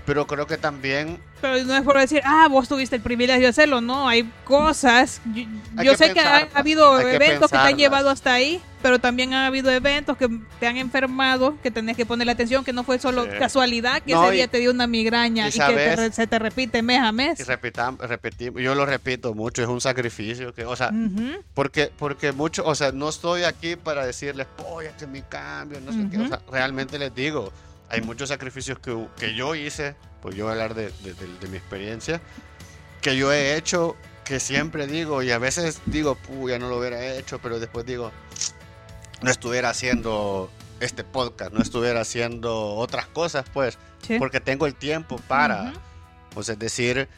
pero creo que también Pero no es por decir, ah, vos tuviste el privilegio de hacerlo. No, hay cosas. Yo, Hay yo que sé que ha habido hay eventos que, te han llevado hasta ahí, pero también han habido eventos que te han enfermado, que tenés que ponerle atención, que no fue solo Sí. casualidad que No, ese y- día te dio una migraña y y, que te se te repite mes a mes. y repitam- repetimos, yo lo repito mucho, es un sacrificio que, o sea, porque, porque mucho, o sea, no estoy aquí para decirles, oye, que mi cambio, no sé qué, o sea, realmente les digo, hay muchos sacrificios que, que yo hice, pues yo voy a hablar de, de- de- de mi experiencia, que yo he hecho, que siempre digo, y a veces digo, ya no lo hubiera hecho, pero después digo, no estuviera haciendo este podcast, no estuviera haciendo otras cosas, pues, Sí. porque tengo el tiempo para, Ujú. o sea, es decir,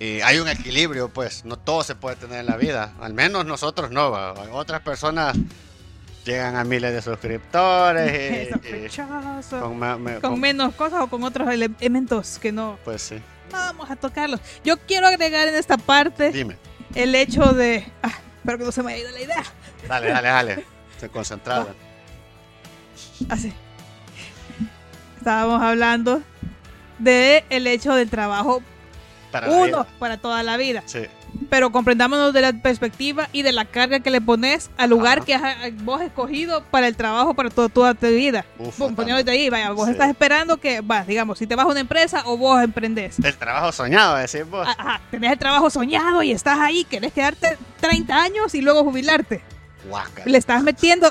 eh, hay un equilibrio, pues, no todo se puede tener en la vida, al menos nosotros no, va. otras personas llegan a miles de suscriptores *laughs* y sospechoso. con me- con con- menos cosas o con otros ele- elementos que no, pues sí, no vamos a tocarlos. Yo quiero agregar en esta parte dime, el hecho de... Ah, espero que no se me haya ido la idea. dale, dale, dale, estoy concentrado. Así. Estábamos hablando de el hecho del trabajo Para uno para toda la vida. Sí, Pero comprendámonos de la perspectiva y de la carga que le pones al lugar Ajá. que has- vos escogido para el trabajo para to- toda tu vida. Poniéndote ahí, vaya, vos Sí. estás esperando que, va, digamos, si te vas a una empresa o vos emprendés. el trabajo soñado, decís vos. Ah, Ajá, tenés el trabajo soñado y estás ahí, querés quedarte 30 años y luego jubilarte. Le estás metiendo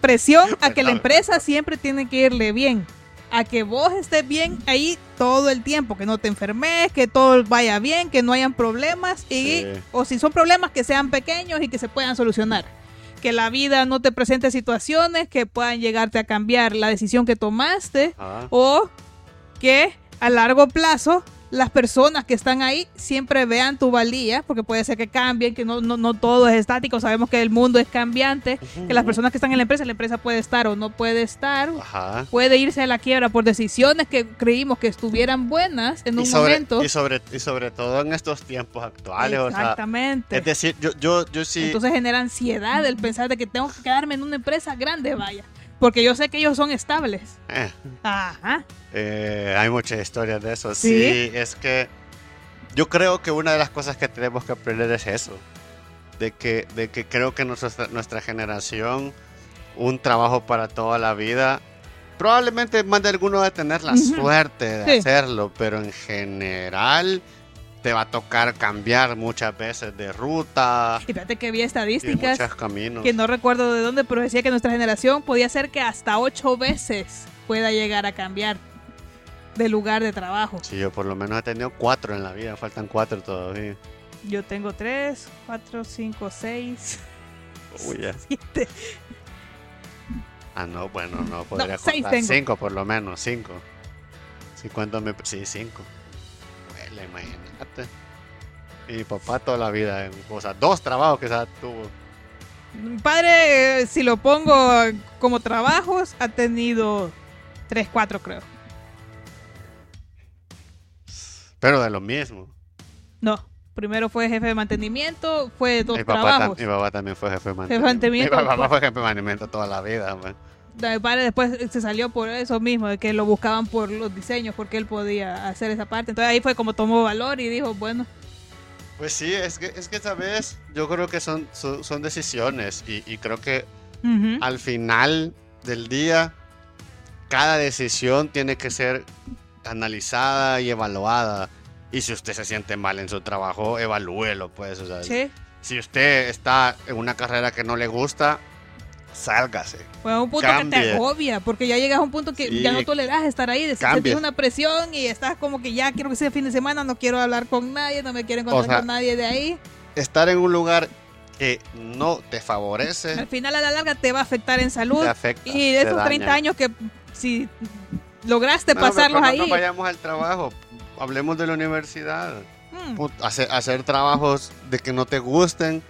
presión a que la empresa siempre tiene que irle bien. A que vos estés bien ahí todo el tiempo, que no te enfermes, que todo vaya bien, que no hayan problemas y Sí. o si son problemas que sean pequeños y que se puedan solucionar. Que la vida no te presente situaciones que puedan llegarte a cambiar la decisión que tomaste Ah, o que a largo plazo las personas que están ahí siempre vean tu valía, porque puede ser que cambien, que no, no, no todo es estático, sabemos que el mundo es cambiante, que las personas que están en la empresa, la empresa puede estar o no puede estar, Ajá. puede irse a la quiebra por decisiones que creímos que estuvieran buenas en un sobre, momento. Y sobre, y sobre todo en estos tiempos actuales, o sea, Exactamente. es decir, yo, yo, yo sí, Entonces genera ansiedad el pensar de que tengo que quedarme en una empresa grande, vaya, porque yo sé que ellos son estables. eh, Ajá. Eh, hay muchas historias de eso. ¿Sí? ¿Sí? es que yo creo que una de las cosas que tenemos que aprender es eso. De que, de que creo que nuestra, nuestra generación, un trabajo para toda la vida, probablemente más de alguno va a tener la suerte de Sí. hacerlo, pero en general te va a tocar cambiar muchas veces de ruta Y fíjate que de estadísticas muchos caminos. que no recuerdo de dónde, pero decía que nuestra generación podía ser que hasta ocho veces pueda llegar a cambiar de lugar de trabajo. Sí, yo por lo menos he tenido cuatro en la vida, faltan cuatro todavía. Yo tengo tres, cuatro, cinco, seis, Uy, ya. *laughs* siete. Ah, no, bueno, no, podría seis tengo. cinco por lo menos, cinco. Sí, ¿cuánto me... Sí, cinco. Imagínate. Y mi papá toda la vida, en- o sea, dos trabajos que quizás tuvo. Mi padre, eh, si lo pongo como trabajos, ha tenido tres, cuatro creo. Pero de lo mismo. No, primero fue jefe de mantenimiento, fue dos Mi papá, trabajos. mi papá también fue jefe de de mantenimiento. mantenimiento, Mi papá pues. fue jefe de mantenimiento toda la vida. pues. man. Mi padre después se salió por eso mismo, de que lo buscaban por los diseños, porque él podía hacer esa parte. Entonces ahí fue como tomó valor y dijo, bueno, Pues sí, es que, es que sabes, yo creo que son, son, son decisiones y, y creo que al final del día, cada decisión tiene que ser analizada y evaluada. Y si usted se siente mal en su trabajo, evalúelo, pues. o sea, sí. Si usted está en una carrera que no le gusta, sálgase. A un punto que Cambie. te agobia, porque ya llegas a un punto que Sí. ya no toleras estar ahí, de- sentís una presión y estás como que ya quiero que sea fin de semana, no quiero hablar con nadie, no me quiero encontrar O sea, con nadie de ahí. Estar en un lugar que no te favorece, Al final a la larga te va a afectar en salud te afecta. y te esos 30 daña. años que si lograste No, pasarlos no ahí. nos vayamos al trabajo, hablemos de la universidad. mm, Put- hacer, hacer trabajos de que no te gusten.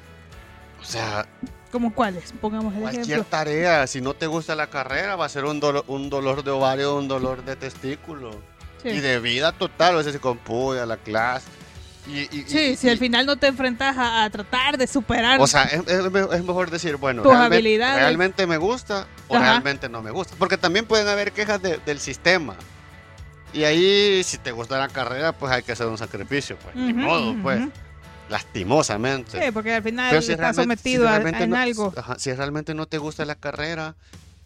O sea, ¿Como cuáles? Pongamos el cualquier ejemplo. tarea, si no te gusta la carrera, va a ser un, dolo- un dolor de ovario, un dolor de testículo. Sí. Y de vida total, sea, si con puya, la clase. Y, y- y- Sí, si y- al final no te enfrentas a, a tratar de superar. O sea, es, es me- es mejor decir, bueno, Tus realmente, habilidades. realmente me gusta o Ajá. realmente no me gusta. Porque también pueden haber quejas de- del sistema. Y ahí, si te gusta la carrera, pues hay que hacer un sacrificio, pues. Ni Ujú, modo, pues. Lastimosamente. Sí, porque al final Pero si si sometido a- realmente en no- algo. ajá, si realmente no te gusta la carrera,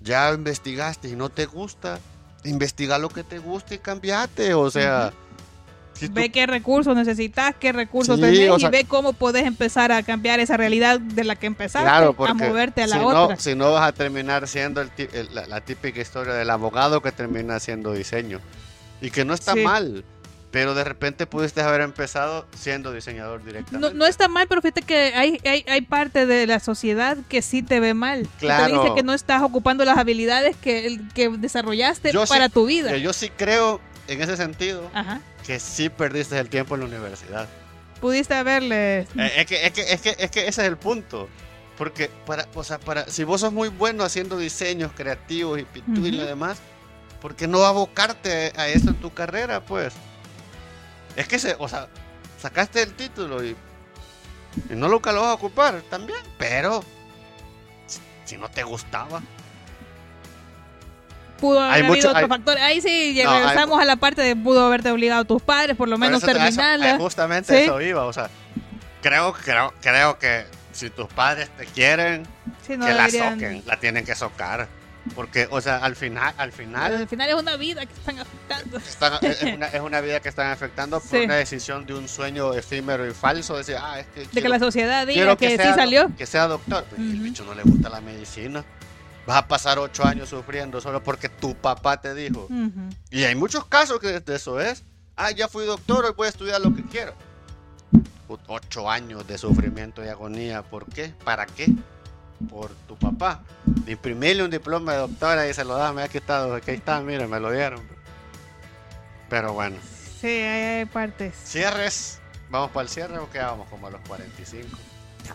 ya investigaste y no te gusta, investiga lo que te gusta y cambiate. O sea, si tú- Ve qué recursos necesitas, qué recursos Sí, tenés o y ve cómo podés empezar a cambiar esa realidad de la que empezaste claro, a moverte a la si otra. No, si no vas a terminar siendo el el- la, la típica historia del abogado que termina haciendo diseño. Y que no está Sí. mal, pero de repente pudiste haber empezado siendo diseñador No, directamente. no está mal, pero fíjate que hay, hay, hay parte de la sociedad que sí te ve mal. Que Claro. Te dice que no estás ocupando las habilidades que, que desarrollaste Yo sí- para tu vida. Que Yo sí creo, en ese sentido, Ajá. que sí perdiste el tiempo en la universidad. Pudiste haberle... Eh, es, que, es, que, es, que, es que ese es el punto. Porque para, o sea, para, si vos sos muy bueno haciendo diseños creativos y pintura y lo demás, ¿por qué no abocarte a eso en tu carrera, pues? Es que, se, o sea, sacaste el título y, y no nunca lo vas a ocupar también, pero si, si no te gustaba. Pudo haber Hay habido mucho- otro hay- factor. Ahí sí, No, hay- regresamos a la parte de pudo haberte obligado a tus padres, por lo menos eso- terminarla. a justamente Sí. eso iba, o sea, creo, creo, creo que si tus padres te quieren, Sí, no que la soquen, la tienen que socar. Porque, o sea, al final, al final, Al final es una vida que están afectando. están- es, una, es una vida que están afectando por Sí. una decisión de un sueño efímero y falso. Decir, ah, es que, De que la sociedad diga quiero que, sí salió. Que sea doctor. Pues, El bicho no le gusta la medicina. Vas a pasar ocho años sufriendo solo porque tu papá te dijo. Y hay muchos casos que de eso es. Ah, ya fui doctor, hoy voy a estudiar lo que quiero. Ocho años de sufrimiento y agonía. ¿Por qué? ¿Para qué? Por tu papá. Imprimirle un diploma de doctora y se lo da. Mira, aquí está, aquí está, mira, me lo dieron. Pero bueno, Sí, hay, hay partes. cierres. ¿Vamos para el cierre o qué vamos? Como a los 45.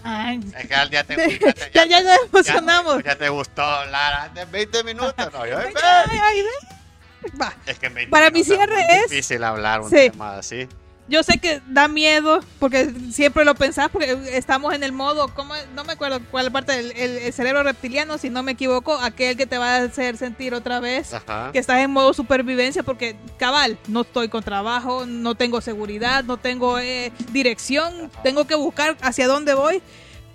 Ay, Es que te, *laughs* ya te- ya, ya nos ya- emocionamos. Ya, te gustó hablar antes 20 minutos. No, yo, Ay, ay, ay. Va. es que en 20 Para mi cierre es- difícil hablar un Sí. tema así. Yo sé que da miedo, porque siempre lo pensás, porque estamos en el modo, ¿cómo? no me acuerdo cuál parte del el- el cerebro reptiliano, si no me equivoco, aquel que te va a hacer sentir otra vez Ajá. que estás en modo supervivencia, porque cabal, no estoy con trabajo, no tengo seguridad, no tengo eh, dirección, Ajá. tengo que buscar hacia dónde voy.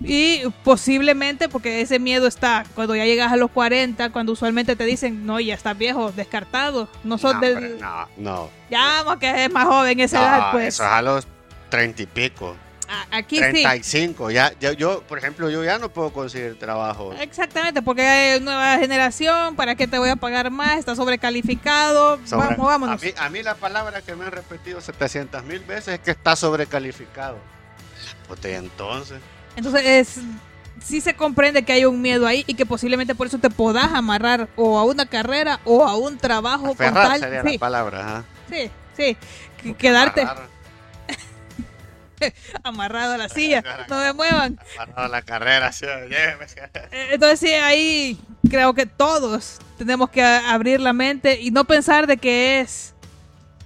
Y posiblemente, porque ese miedo está cuando ya llegas a los 40, cuando usualmente te dicen, no, ya estás viejo, descartado, no sos no, del... hombre, no, no. Ya, vamos, que es más joven esa No, edad, pues. Eso es a los 30 y pico. A- Aquí sí. 35. Ya, ya, yo, por ejemplo, yo ya no puedo conseguir trabajo. Exactamente, porque hay nueva generación, ¿para qué te voy a pagar más? Está sobrecalificado. Sobre- Vamos, vámonos. A mí, a mí la palabra que me han repetido 700 mil veces es que está sobrecalificado. Pues entonces. Entonces, es, sí se comprende que hay un miedo ahí y que posiblemente por eso te podás amarrar o a una carrera o a un trabajo con Aferrar tal. sería Sí, la palabra. sí, sí. Que- Quedarte *laughs* amarrado a la silla, no me muevan. amarrar la carrera. sí, lléveme. Eh, Entonces sí, ahí creo que todos tenemos que a- abrir la mente y no pensar de que es...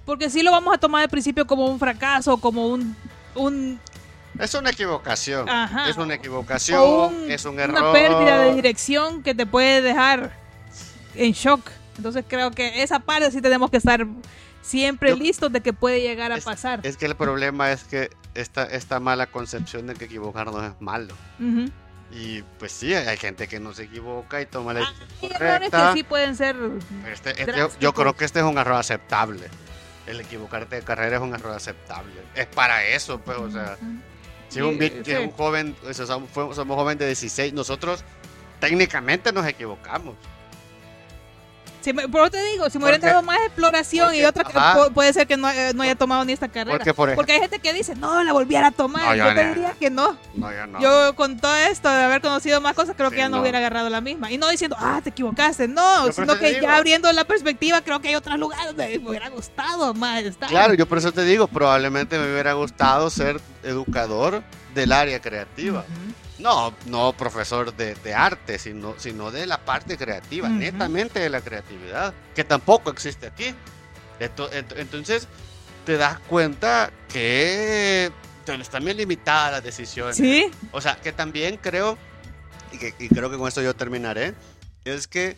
Porque sí lo vamos a tomar al principio como un fracaso, como un... un Es una equivocación. Ajá. Es una equivocación. un- es un una error. pérdida de dirección que te puede dejar en shock. Entonces creo que esa parte sí tenemos que estar siempre Yo- listos de que puede llegar a Es- pasar. Es que el problema es que esta, esta mala concepción de que equivocarnos es malo. Y pues sí, hay gente que no se equivoca y toma la Hay decisión errores correcta. que sí pueden ser... Este- este- yo creo que este es un error aceptable. El equivocarte de carrera es un error aceptable. Es para eso, pues, o sea, Si un, Sí, sí. un joven, o sea, somos, somos jóvenes de 16, nosotros técnicamente nos equivocamos. Si me, por eso te digo, si me hubieran dado más exploración y otra ajá. pu- puede ser que no, eh, no haya tomado ni esta carrera. Porque, por Porque hay gente que dice, no, la volviera a tomar. No, yo yo te diría que no. No, ya no. Yo con todo esto de haber conocido más cosas, creo que ya no, hubiera agarrado la misma. Y no diciendo, ah, te equivocaste. No, Yo sino que ya abriendo la perspectiva, creo que hay otros lugares donde me hubiera gustado más estar. Claro, yo por eso te digo, probablemente me hubiera gustado ser educador del área creativa. No, no profesor de, de arte, sino, sino de la parte creativa, netamente de la creatividad, que tampoco existe aquí. Ento- ent- Entonces, te das cuenta que tienes también limitadas las decisiones. Sí, O sea, que también creo, y, que, y creo que con esto yo terminaré, es que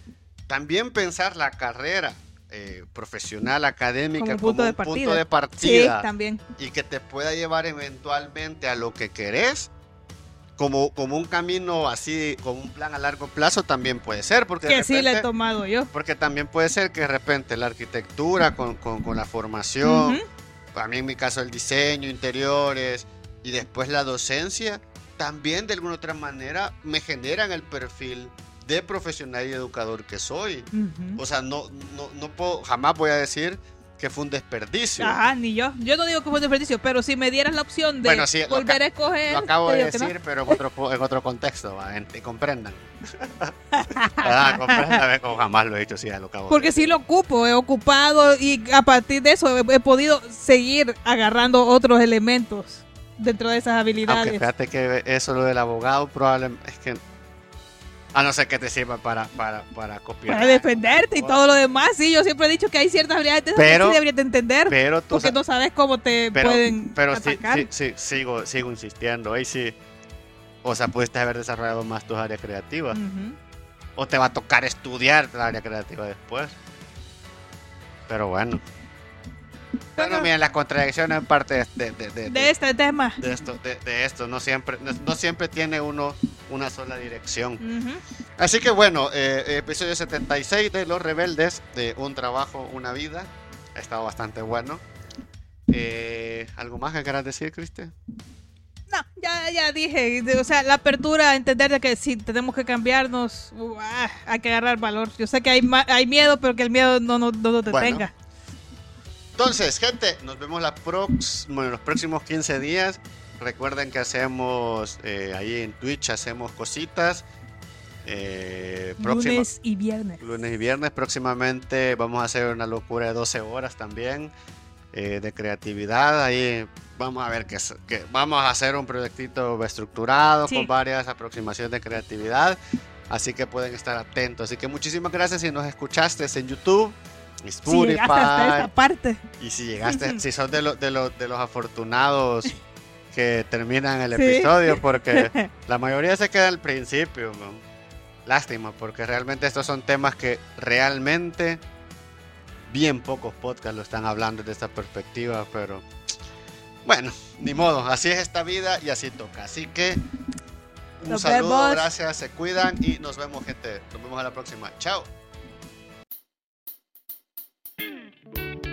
también pensar la carrera eh, profesional, académica, Como como, punto de un punto partida. de sí, partida también. y que te pueda llevar eventualmente a lo que querés, como, como un camino así, como un plan a largo plazo, también puede ser. Porque, Que sí le he tomado yo. porque también puede ser que de repente la arquitectura con, con- con la formación, a mí en mi caso el diseño, interiores y después la docencia, también de alguna otra manera me generan el perfil de profesional y educador que soy. O sea, no, no, no puedo, jamás voy a decir que fue un desperdicio. Ajá, ni yo. Yo no digo que fue un desperdicio, pero si me dieras la opción de Bueno, sí, lo volver a escoger. Lo acabo de no. decir, pero en otro, en otro contexto, y comprendan. *laughs* ah, comprendan, como jamás lo he dicho, sí, ya lo acabo de Porque decir. sí lo ocupo, he ocupado y a partir de eso he, he podido seguir agarrando otros elementos dentro de esas Aunque habilidades. fíjate que eso lo del abogado probablemente es que a no ser que te sirva para, para, para copiar. Para defenderte y todo lo demás, sí, yo siempre he dicho que hay ciertas habilidades que sí deberías de entender, Pero tú porque no sabes cómo te pero, pueden pero sí, atacar. sí, sí, sigo, sigo insistiendo. Ahí sí. O sea, pudiste haber desarrollado más tus áreas creativas. O te va a tocar estudiar la área creativa después. Pero bueno. Bueno, miren, las contradicciones en parte de, de, de- de- este tema. de esto, de, esto. No siempre, no, siempre tiene uno una sola dirección. Ujú. Así que bueno, eh, episodio 76 de Los Rebeldes, de Un Trabajo, Una Vida. Ha estado bastante bueno. Eh, ¿Algo más que quieras decir, Cristian? No, ya, ya dije, o sea, la apertura a entender de que si tenemos que cambiarnos, uh, ah, hay que agarrar valor. Yo sé que hay, hay miedo, pero que el miedo no, no, no nos Bueno. Entonces, gente, nos vemos la prox bueno, los próximos 15 días. Recuerden que hacemos eh, ahí en Twitch, hacemos cositas. Eh, próxima- Lunes y viernes. lunes y viernes. Próximamente vamos a hacer una locura de 12 horas también eh, de creatividad. Ahí vamos a ver que, que vamos a hacer un proyectito estructurado Sí. con varias aproximaciones de creatividad. Así que pueden estar atentos. Así que muchísimas gracias si nos escuchaste en YouTube, Si Spotify. llegaste hasta esta parte. Y si llegaste, si sos de, los de, los de los afortunados que terminan el Sí. episodio, porque *laughs* la mayoría se queda al principio. ¿no? Lástima, porque realmente estos son temas que realmente bien pocos podcasts lo están hablando desde esta perspectiva, pero bueno, ni modo, así es esta vida y así toca. Así que un Nos saludo, vemos. gracias, se cuidan y nos vemos gente, nos vemos a la próxima. Chao. Mm-hmm. *clears throat*